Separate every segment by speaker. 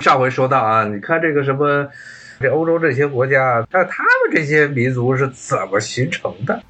Speaker 1: 上回说到啊，你看这个什么，这欧洲这些国家，那他们这些民族是怎么形成的？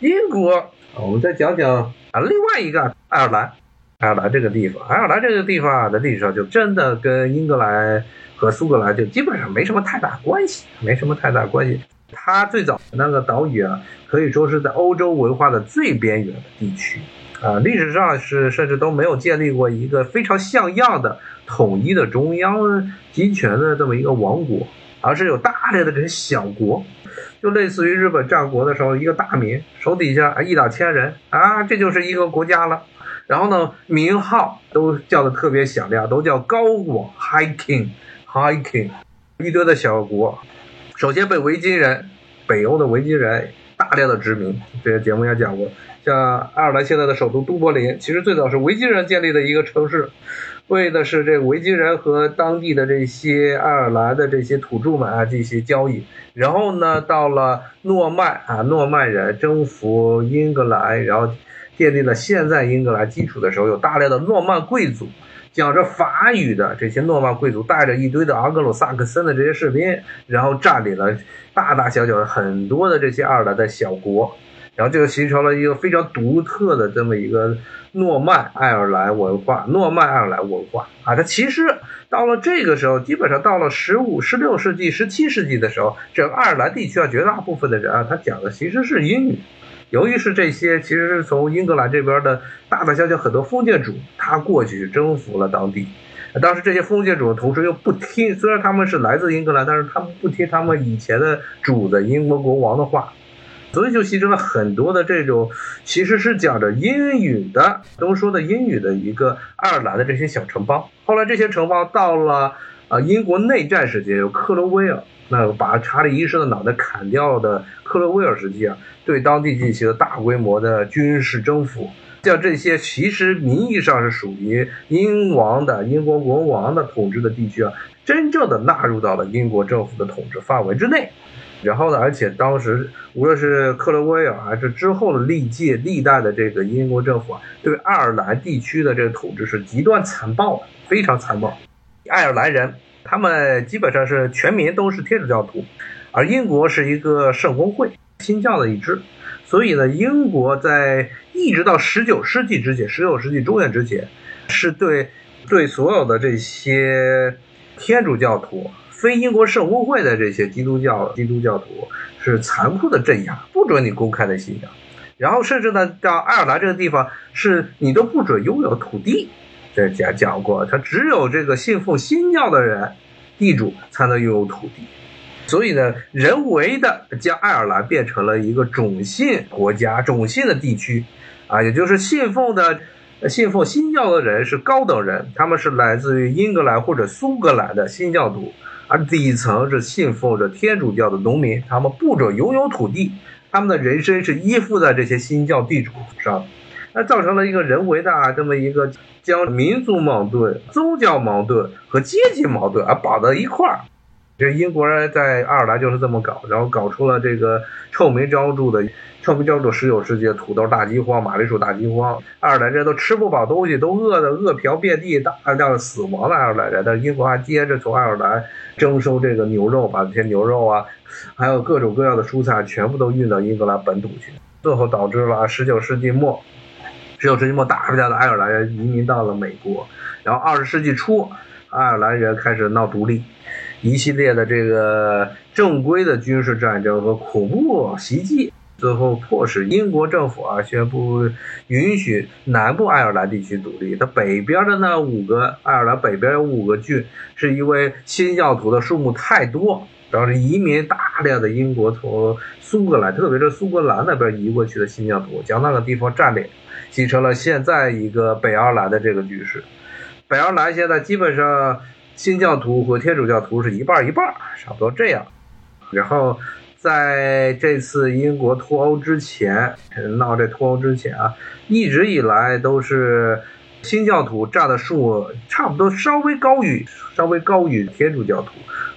Speaker 1: 英国，我们再讲讲啊，另外一个爱尔兰，爱尔兰这个地方，爱尔兰这个地方啊的历史上就真的跟英格兰和苏格兰就基本上没什么太大关系，没什么太大关系。它最早那个岛屿啊，可以说是在欧洲文化的最边缘的地区啊，历史上是甚至都没有建立过一个非常像样的统一的中央集权的这么一个王国，而是有大量的这些小国。就类似于日本战国的时候，一个大名手底下一两千人啊，这就是一个国家了。然后呢，名号都叫的特别响亮，都叫高王 High King，High King，一堆的小国，首先被维京人，北欧的维京人大量的殖民。这个节目也讲过，像爱尔兰现在的首都都柏林，其实最早是维京人建立的一个城市。为的是这个维京人和当地的这些爱尔兰的这些土著们啊，这些交易。然后呢，到了诺曼啊，诺曼人征服英格兰，然后建立了现在英格兰基础的时候，有大量的诺曼贵族，讲着法语的这些诺曼贵族，带着一堆的昂格鲁萨克森的这些士兵，然后占领了大大小小的很多的这些爱尔兰的小国。然后这个形成了一个非常独特的这么一个诺曼爱尔兰文化，诺曼爱尔兰文化啊，它其实到了这个时候，基本上到了十五、十六世纪、十七世纪的时候，整个爱尔兰地区啊，绝大部分的人啊，他讲的其实是英语。由于是这些，其实是从英格兰这边的大大小小很多封建主，他过去征服了当地。当时这些封建主同时又不听，虽然他们是来自英格兰，但是他们不听他们以前的主的英国国王的话。所以就形成了很多的这种，其实是讲着英语的，都说的英语的一个爱尔兰的这些小城邦。后来这些城邦到了啊英国内战时期，有克伦威尔，那把查理一世的脑袋砍掉的克伦威尔时期啊，对当地进行了大规模的军事征服。像这些其实名义上是属于英王的英国国王的统治的地区啊，真正的纳入到了英国政府的统治范围之内。然后呢？而且当时无论是克伦威尔还是之后的历届历代的这个英国政府啊，对爱尔兰地区的这个统治是极端残暴的，非常残暴。爱尔兰人他们基本上是全民都是天主教徒，而英国是一个圣公会新教的一支，所以呢，英国在一直到十九世纪之前，十九世纪中叶之前，是对对所有的这些天主教徒。非英国圣公会的这些基督教基督教徒是残酷的镇压，不准你公开的信仰，然后甚至呢，到爱尔兰这个地方是你都不准拥有土地，这讲讲过，他只有这个信奉新教的人，地主才能拥有土地，所以呢，人为的将爱尔兰变成了一个种姓国家、种姓的地区，啊，也就是信奉的信奉新教的人是高等人，他们是来自于英格兰或者苏格兰的新教徒。而底层是信奉着天主教的农民，他们不准拥有土地，他们的人身是依附在这些新教地主上，那造成了一个人为的啊这么一个将民族矛盾、宗教矛盾和阶级矛盾啊绑到一块儿。这英国人在爱尔兰就是这么搞，然后搞出了这个臭名昭著的。臭名昭著十九世纪土豆大饥荒、马铃薯大饥荒，爱尔兰人都吃不饱东西，都饿的饿殍遍地，大量死亡的爱尔兰人。但是英国还接着从爱尔兰征收这个牛肉，把这些牛肉啊，还有各种各样的蔬菜全部都运到英格兰本土去，最后导致了十九世纪末，十九世纪末大量的爱尔兰人移民到了美国，然后二十世纪初，爱尔兰人开始闹独立，一系列的这个正规的军事战争和恐怖袭击。最后迫使英国政府啊宣布允许南部爱尔兰地区独立。它北边的那五个爱尔兰北边有五个郡，是因为新教徒的数目太多，导致移民大量的英国从苏格兰，特别是苏格兰那边移过去的新教徒，将那个地方占领，形成了现在一个北爱尔兰的这个局势。北爱尔兰现在基本上新教徒和天主教徒是一半一半，差不多这样。然后。在这次英国脱欧之前，闹这脱欧之前啊，一直以来都是新教徒占的数差不多稍微高于稍微高于天主教徒。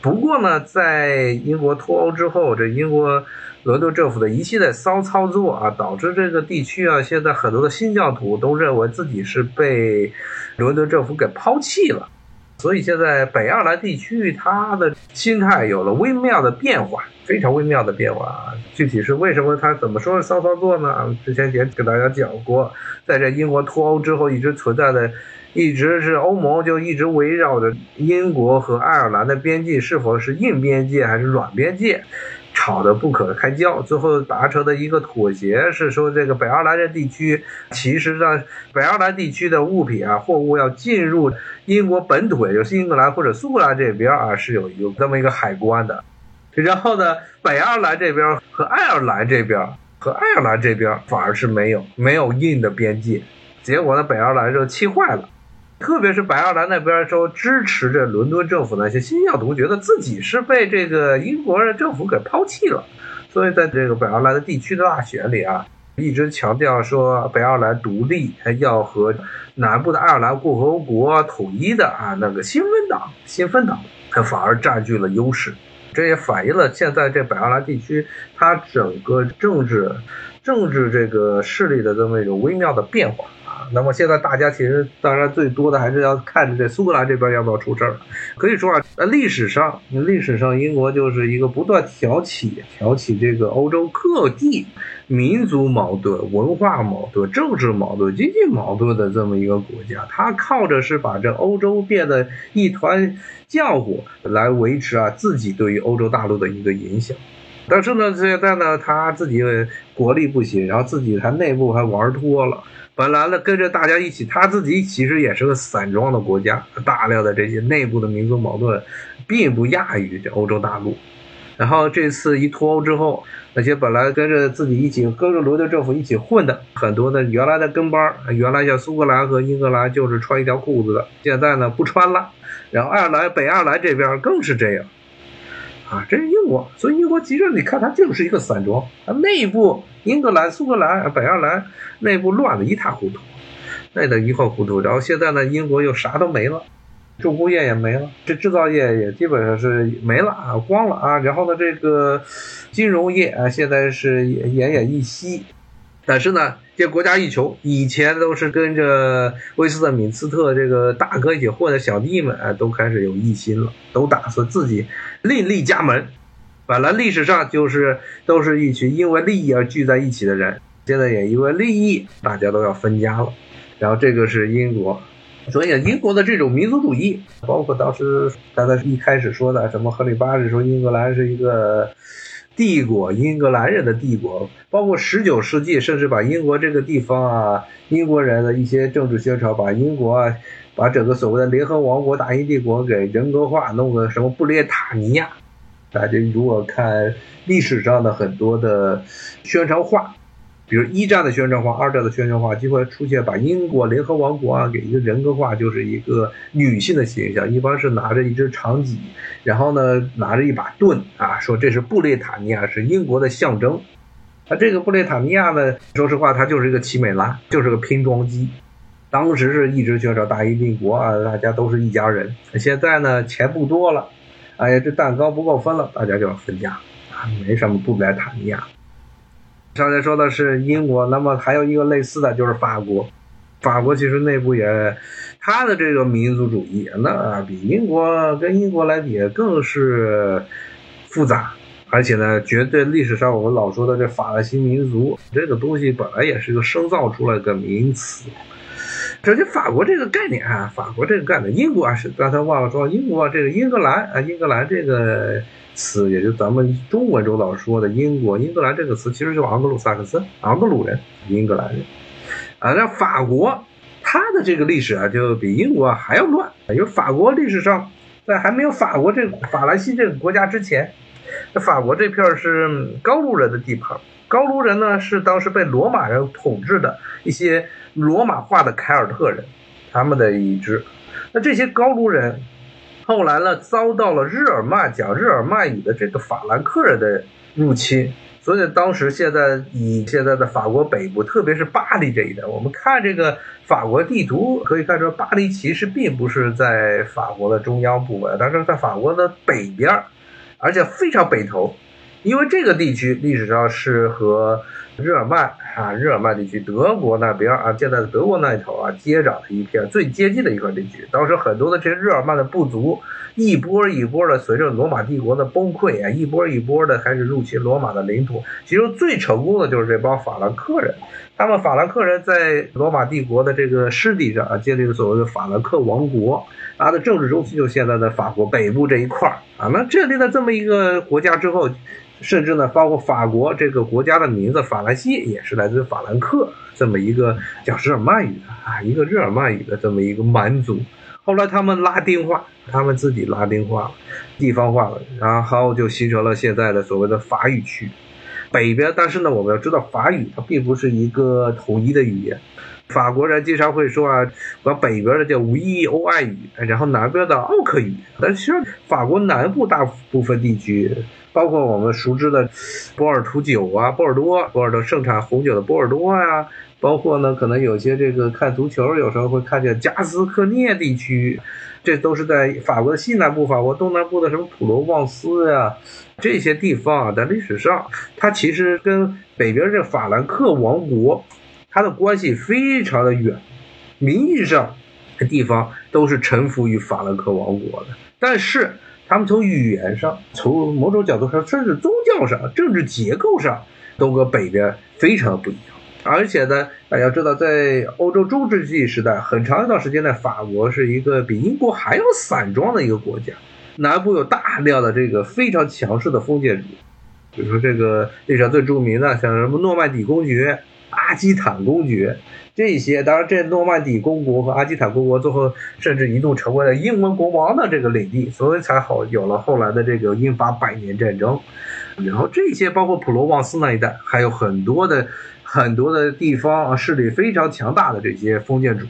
Speaker 1: 不过呢，在英国脱欧之后，这英国伦敦政府的一系列骚操作啊，导致这个地区啊，现在很多的新教徒都认为自己是被伦敦政府给抛弃了。所以现在北爱尔兰地区，他的心态有了微妙的变化，非常微妙的变化啊。具体是为什么，他怎么说是骚操作呢？之前也给大家讲过，在这英国脱欧之后一直存在的，一直是欧盟就一直围绕着英国和爱尔兰的边界是否是硬边界还是软边界。吵得不可开交，最后达成的一个妥协是说，这个北爱尔兰这地区，其实呢，北爱尔兰地区的物品啊，货物要进入英国本土，也就是英格兰或者苏格兰这边啊，是有有这么一个海关的。然后呢，北爱尔兰这边和爱尔兰这边和爱尔兰这边反而是没有没有硬的边界，结果呢，北爱尔兰就气坏了。特别是北爱尔兰那边说支持着伦敦政府那些新教徒，觉得自己是被这个英国的政府给抛弃了，所以在这个北爱尔兰的地区的大选里啊，一直强调说北爱尔兰独立，要和南部的爱尔兰共和国统一的啊那个新芬党，新芬党，它反而占据了优势，这也反映了现在这北爱尔兰地区它整个政治政治这个势力的这么一种微妙的变化。那么现在大家其实当然最多的还是要看这苏格兰这边要不要出事儿。可以说啊，呃，历史上历史上英国就是一个不断挑起挑起这个欧洲各地民族矛盾、文化矛盾、政治矛盾、经济矛盾的这么一个国家。它靠着是把这欧洲变得一团浆糊来维持啊自己对于欧洲大陆的一个影响。但是呢，现在呢，他自己国力不行，然后自己还内部还玩脱了。本来呢，跟着大家一起，他自己其实也是个散装的国家，大量的这些内部的民族矛盾，并不亚于这欧洲大陆。然后这次一脱欧之后，那些本来跟着自己一起跟着伦敦政府一起混的很多的原来的跟班，原来像苏格兰和英格兰就是穿一条裤子的，现在呢不穿了。然后爱尔兰、北爱尔兰这边更是这样。啊，这是英国，所以英国其实你看它就是一个散装，啊内部英格兰、苏格兰、北爱尔兰内部乱的一塌糊涂，那得一塌糊涂。然后现在呢，英国又啥都没了，重工业也没了，这制造业也基本上是没了啊，光了啊。然后呢，这个金融业啊，现在是奄奄一息。但是呢，这国家一穷，以前都是跟着威斯特敏斯特这个大哥一起混的小弟们，啊，都开始有异心了，都打算自己另立家门。本来历史上就是都是一群因为利益而聚在一起的人，现在也因为利益，大家都要分家了。然后这个是英国，所以英国的这种民族主义，包括当时刚才一开始说的什么亨利八世说英格兰是一个。帝国，英格兰人的帝国，包括十九世纪，甚至把英国这个地方啊，英国人的一些政治宣传，把英国啊，把整个所谓的联合王国、大英帝国给人格化，弄个什么布列塔尼亚。大家如果看历史上的很多的宣传画。比如一战的宣传画，二战的宣传画，就会出现把英国联合王国啊给一个人格化，就是一个女性的形象，一般是拿着一只长戟，然后呢拿着一把盾啊，说这是布列塔尼亚，是英国的象征。那这个布列塔尼亚呢，说实话，它就是一个奇美拉，就是个拼装机。当时是一直宣传大英帝国啊，大家都是一家人。现在呢，钱不多了，哎呀，这蛋糕不够分了，大家就要分家啊，没什么布列塔尼亚。刚才说的是英国，那么还有一个类似的就是法国。法国其实内部也，它的这个民族主义那比英国跟英国来比更是复杂，而且呢，绝对历史上我们老说的这法兰西民族这个东西本来也是一个生造出来的名词。首先，法国这个概念啊，法国这个概念，英国啊是刚才忘了说，英国这个英格兰啊，英格兰这个。词也就咱们中文中老说的英国英格兰这个词，其实就是盎格鲁撒克森，盎格鲁人，英格兰人啊。那法国，它的这个历史啊，就比英国还要乱。因为法国历史上，在还没有法国这法兰西这个国家之前，那法国这片是高卢人的地盘。高卢人呢，是当时被罗马人统治的一些罗马化的凯尔特人，他们的一支。那这些高卢人。后来呢，遭到了日耳曼讲日耳曼语的这个法兰克人的入侵，所以当时现在以现在的法国北部，特别是巴黎这一带，我们看这个法国地图可以看出，巴黎其实并不是在法国的中央部位，但是在法国的北边，而且非常北投，因为这个地区历史上是和日耳曼啊，日耳曼地区，德国那边啊，现在德国那一头啊，接壤的一片最接近的一块地区。当时很多的这些日耳曼的部族，一波一波的随着罗马帝国的崩溃啊，一波一波的开始入侵罗马的领土。其中最成功的就是这帮法兰克人，他们法兰克人在罗马帝国的这个湿地上啊，建立了所谓的法兰克王国，它的政治中心就现在的法国北部这一块啊。那建立了这么一个国家之后。甚至呢，包括法国这个国家的名字法兰西也是来自法兰克这么一个讲日耳曼语的啊，一个日耳曼语的这么一个蛮族。后来他们拉丁化，他们自己拉丁化了，地方化了，然后就形成了现在的所谓的法语区。北边，但是呢，我们要知道法语它并不是一个统一的语言。法国人经常会说啊，往北边的叫维欧爱语，然后南边的奥克语。但其实法国南部大部分地区。包括我们熟知的波尔图酒啊，波尔多，波尔多盛产红酒的波尔多呀，包括呢，可能有些这个看足球，有时候会看见加斯科涅地区，这都是在法国的西南部，法国东南部的什么普罗旺斯呀，这些地方啊，在历史上，它其实跟北边这法兰克王国，它的关系非常的远，名义上的地方都是臣服于法兰克王国的，但是。他们从语言上，从某种角度上，甚至宗教上、政治结构上，都和北边非常不一样。而且呢，大家知道，在欧洲中世纪时代，很长一段时间内，法国是一个比英国还要散装的一个国家。南部有大量的这个非常强势的封建主，比如说这个历史上最著名的，像什么诺曼底公爵、阿基坦公爵。这些当然，这诺曼底公国和阿基坦公国最后甚至一度成为了英文国王的这个领地，所以才好有了后来的这个英法百年战争。然后这些包括普罗旺斯那一带，还有很多的很多的地方啊，势力非常强大的这些封建主。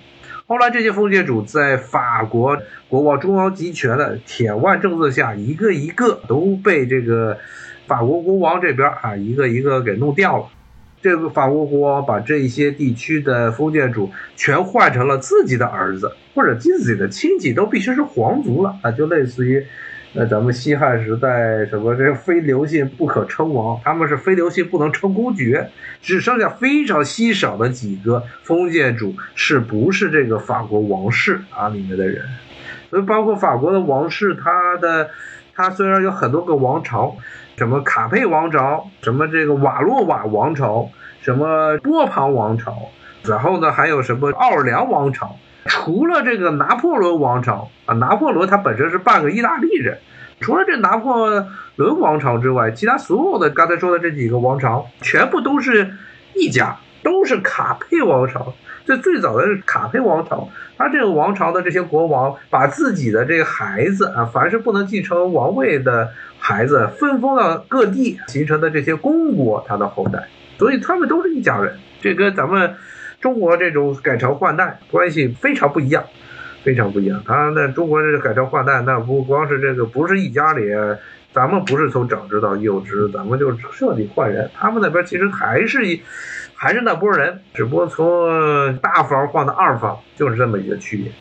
Speaker 1: 后来这些封建主在法国国王中央集权的铁腕政策下，一个一个都被这个法国国王这边啊一个一个给弄掉了。这个法国国王把这些地区的封建主全换成了自己的儿子，或者自己的亲戚都必须是皇族了啊，就类似于，呃，咱们西汉时代什么这非刘姓不可称王，他们是非刘姓不能称公爵，只剩下非常稀少的几个封建主是不是这个法国王室啊里面的人，所以包括法国的王室，他的他虽然有很多个王朝。什么卡佩王朝，什么这个瓦洛瓦王朝，什么波旁王朝，然后呢还有什么奥尔良王朝？除了这个拿破仑王朝啊，拿破仑他本身是半个意大利人。除了这拿破仑王朝之外，其他所有的刚才说的这几个王朝，全部都是一家，都是卡佩王朝。这最早的卡佩王朝，他这个王朝的这些国王，把自己的这个孩子啊，凡是不能继承王位的。孩子分封到各地形成的这些公国，他的后代，所以他们都是一家人。这跟咱们中国这种改朝换代关系非常不一样，非常不一样。他那中国这改朝换代，那不光是这个，不是一家里，咱们不是从长子到幼稚，咱们就彻底换人。他们那边其实还是一，还是那波人，只不过从大房换到二房，就是这么一个区别。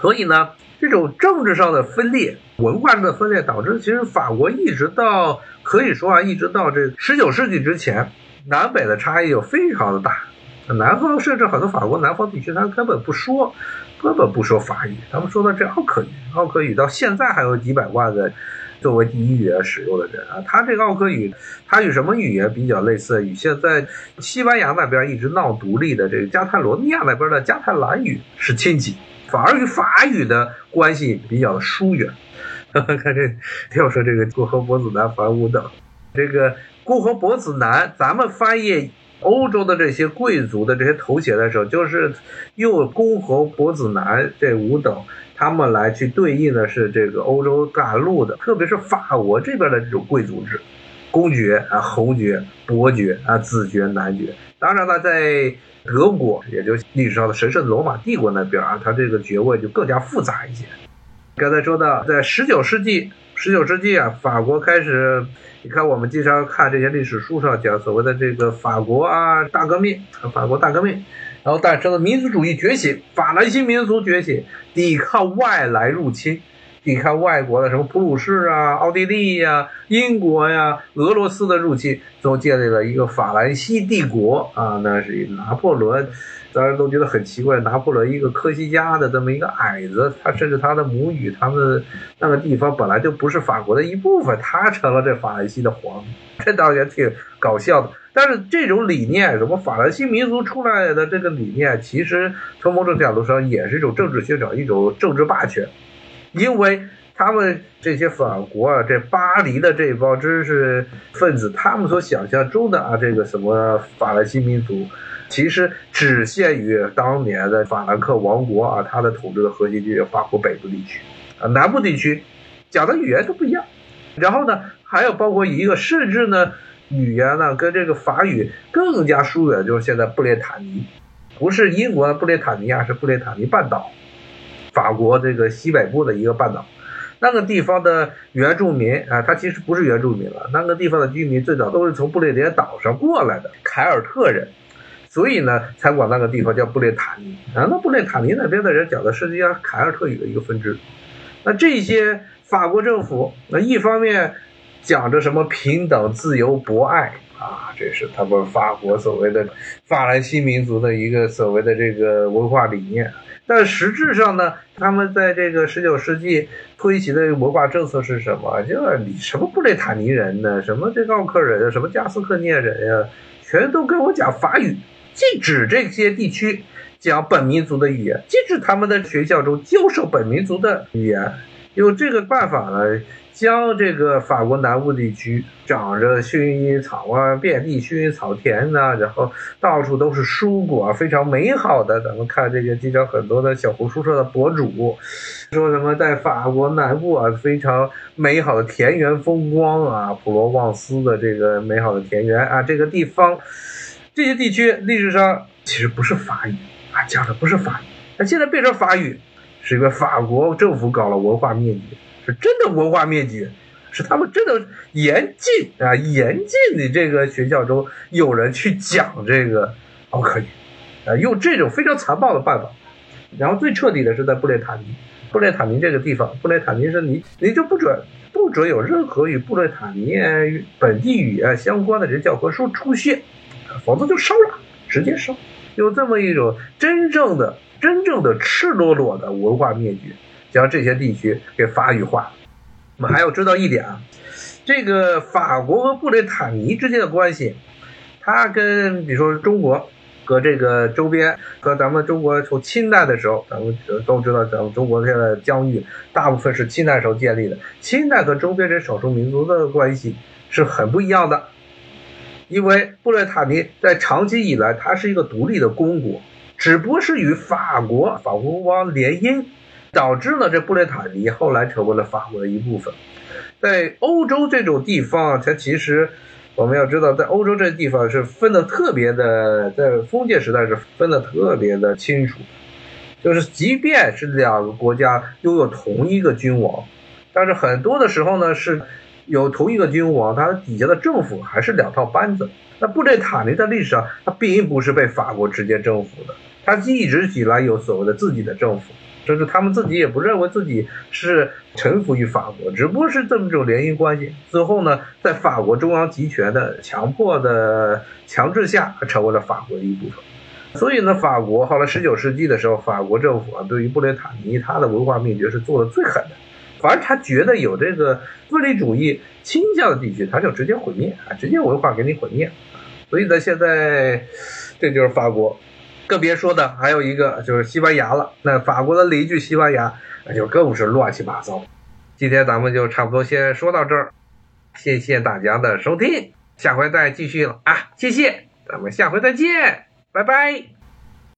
Speaker 1: 所以呢，这种政治上的分裂。文化上的分裂导致，其实法国一直到可以说啊，一直到这十九世纪之前，南北的差异就非常的大。南方甚至很多法国南方地区，他根本不说，根本不说法语，他们说的这奥克语。奥克语到现在还有几百万的作为第一语言使用的人啊。他这个奥克语，它与什么语言比较类似？与现在西班牙那边一直闹独立的这个加泰罗尼亚那边的加泰兰语是亲戚，反而与法语的关系比较疏远。看这，要说这个共和伯子男反五等，这个共和伯子男，咱们翻译欧洲的这些贵族的这些头衔的时候，就是用共和伯子男这五等，他们来去对应的是这个欧洲大陆的，特别是法国这边的这种贵族制，公爵啊、侯爵、伯爵啊、子爵、男爵。当然了，在德国，也就历史上的神圣罗马帝国那边啊，它这个爵位就更加复杂一些。刚才说到，在十九世纪，十九世纪啊，法国开始，你看我们经常看这些历史书上讲所谓的这个法国啊大革命，法国大革命，然后诞生了民族主义觉醒，法兰西民族觉醒，抵抗外来入侵，抵抗外国的什么普鲁士啊、奥地利呀、英国呀、俄罗斯的入侵，最后建立了一个法兰西帝国啊。那是拿破仑，大家都觉得很奇怪，拿破仑一个科西嘉的这么一个矮子，他甚至他的母语，他们那个地方本来就不是法国的一部分，他成了这法兰西的皇，这倒也挺搞笑的。但是这种理念，什么法兰西民族出来的这个理念，其实从某种角度上也是一种政治宣传，一种政治霸权，因为他们这些法国啊，这巴黎的这帮知识分子，他们所想象中的啊，这个什么法兰西民族，其实只限于当年的法兰克王国啊，它的统治的核心就是法国北部地区啊，南部地区讲的语言都不一样。然后呢，还有包括一个，甚至呢。语言呢，跟这个法语更加疏远，就是现在布列塔尼，不是英国的布列塔尼亚，是布列塔尼半岛，法国这个西北部的一个半岛，那个地方的原住民啊，他其实不是原住民了，那个地方的居民最早都是从布列颠岛上过来的凯尔特人，所以呢，才管那个地方叫布列塔尼啊。那布列塔尼那边的人讲的是际上凯尔特语的一个分支，那这些法国政府，那一方面。讲着什么平等、自由、博爱啊，这是他们法国所谓的法兰西民族的一个所谓的这个文化理念。但实质上呢，他们在这个十九世纪推行的文化政策是什么？就是你什么布雷塔尼人呢，什么这奥克人啊，什么加斯克涅人呀，全都跟我讲法语，禁止这些地区讲本民族的语言，禁止他们的学校中教授本民族的语言。用这个办法呢，将这个法国南部地区长着薰衣草啊，遍地薰衣草田呐，然后到处都是蔬果，非常美好的。咱们看这个，经常很多的小红书上的博主说什么，在法国南部啊，非常美好的田园风光啊，普罗旺斯的这个美好的田园啊，这个地方，这些地区历史上其实不是法语啊，讲的不是法语，那现在变成法语。是因为法国政府搞了文化灭绝，是真的文化灭绝，是他们真的严禁啊，严禁你这个学校中有人去讲这个奥克语，啊，用这种非常残暴的办法。然后最彻底的是在布列塔尼，布列塔尼这个地方，布列塔尼是你你就不准不准有任何与布列塔尼本地语言相关的人教科书出现，否则就烧了，直接烧。有这么一种真正的。真正的赤裸裸的文化灭绝，将这些地区给法语化。我们还要知道一点啊，这个法国和布列塔尼之间的关系，它跟比如说中国和这个周边和咱们中国从清代的时候，咱们都知道，咱们中国现在疆域大部分是清代时候建立的。清代和周边这少数民族的关系是很不一样的，因为布列塔尼在长期以来，它是一个独立的公国。只不过是与法国法国王联姻，导致呢这布列塔尼后来成为了法国的一部分。在欧洲这种地方，它其实我们要知道，在欧洲这地方是分的特别的，在封建时代是分的特别的清楚。就是即便是两个国家拥有同一个君王，但是很多的时候呢是有同一个君王，他底下的政府还是两套班子。那布列塔尼在历史上，它并不是被法国直接征服的。他一直以来有所谓的自己的政府，就是他们自己也不认为自己是臣服于法国，只不过是这么一种联姻关系。最后呢，在法国中央集权的强迫的强制下，成为了法国的一部分。所以呢，法国后来十九世纪的时候，法国政府啊，对于布列塔尼他的文化灭绝是做的最狠的。反而他觉得有这个分离主义倾向的地区，他就直接毁灭啊，直接文化给你毁灭。所以呢，现在这就是法国。更别说的，还有一个就是西班牙了。那法国的邻居西班牙，那就更是乱七八糟。今天咱们就差不多先说到这儿，谢谢大家的收听，下回再继续了啊！谢谢，咱们下回再见，拜拜。